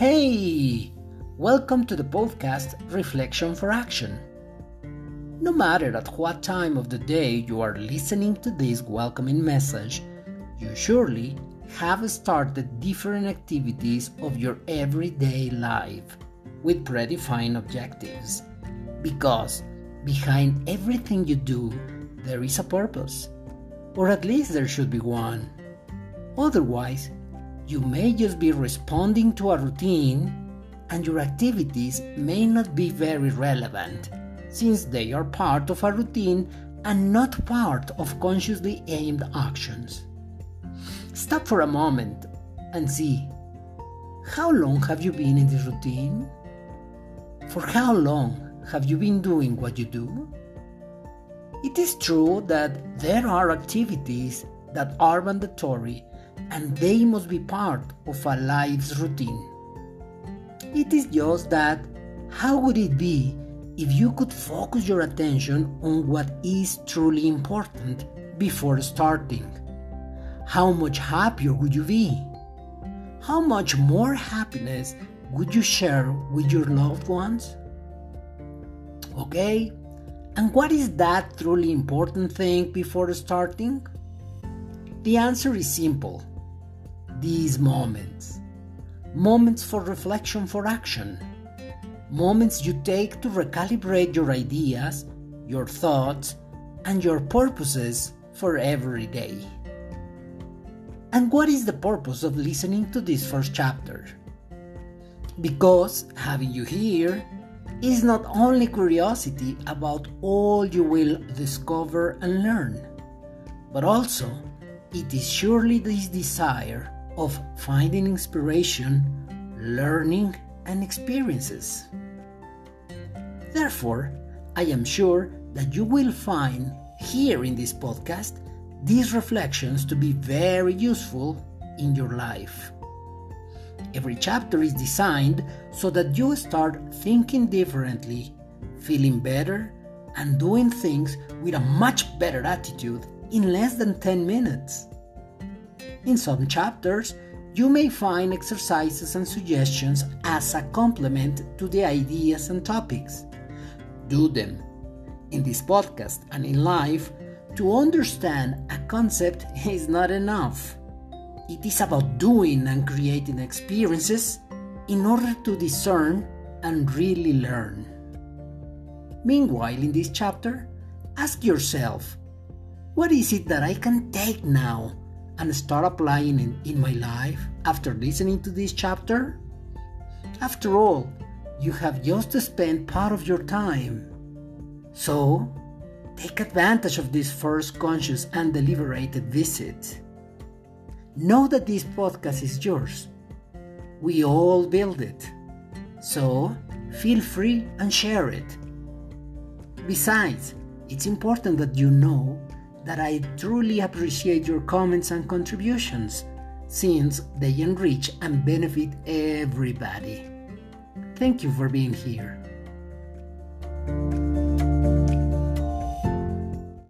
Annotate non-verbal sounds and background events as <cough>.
Hey! Welcome to the podcast Reflection for Action. No matter at what time of the day you are listening to this welcoming message, you surely have started different activities of your everyday life with predefined objectives. Because behind everything you do, there is a purpose, or at least there should be one. Otherwise, you may just be responding to a routine, and your activities may not be very relevant since they are part of a routine and not part of consciously aimed actions. Stop for a moment and see how long have you been in this routine? For how long have you been doing what you do? It is true that there are activities that are mandatory and they must be part of a life's routine. It is just that how would it be if you could focus your attention on what is truly important before starting? How much happier would you be? How much more happiness would you share with your loved ones? Okay, and what is that truly important thing before starting? The answer is simple these moments. Moments for reflection for action. Moments you take to recalibrate your ideas, your thoughts, and your purposes for every day. And what is the purpose of listening to this first chapter? Because having you here is not only curiosity about all you will discover and learn, but also it is surely this desire of finding inspiration, learning, and experiences. Therefore, I am sure that you will find here in this podcast these reflections to be very useful in your life. Every chapter is designed so that you start thinking differently, feeling better, and doing things with a much better attitude in less than 10 minutes. In some chapters, you may find exercises and suggestions as a complement to the ideas and topics. Do them. In this podcast and in life, to understand a concept <laughs> is not enough. It is about doing and creating experiences in order to discern and really learn. Meanwhile, in this chapter, ask yourself what is it that I can take now and start applying it in my life after listening to this chapter? After all, you have just spent part of your time. So, take advantage of this first conscious and deliberated visit. Know that this podcast is yours. We all build it. So, feel free and share it. Besides, it's important that you know that I truly appreciate your comments and contributions, since they enrich and benefit everybody. Thank you for being here.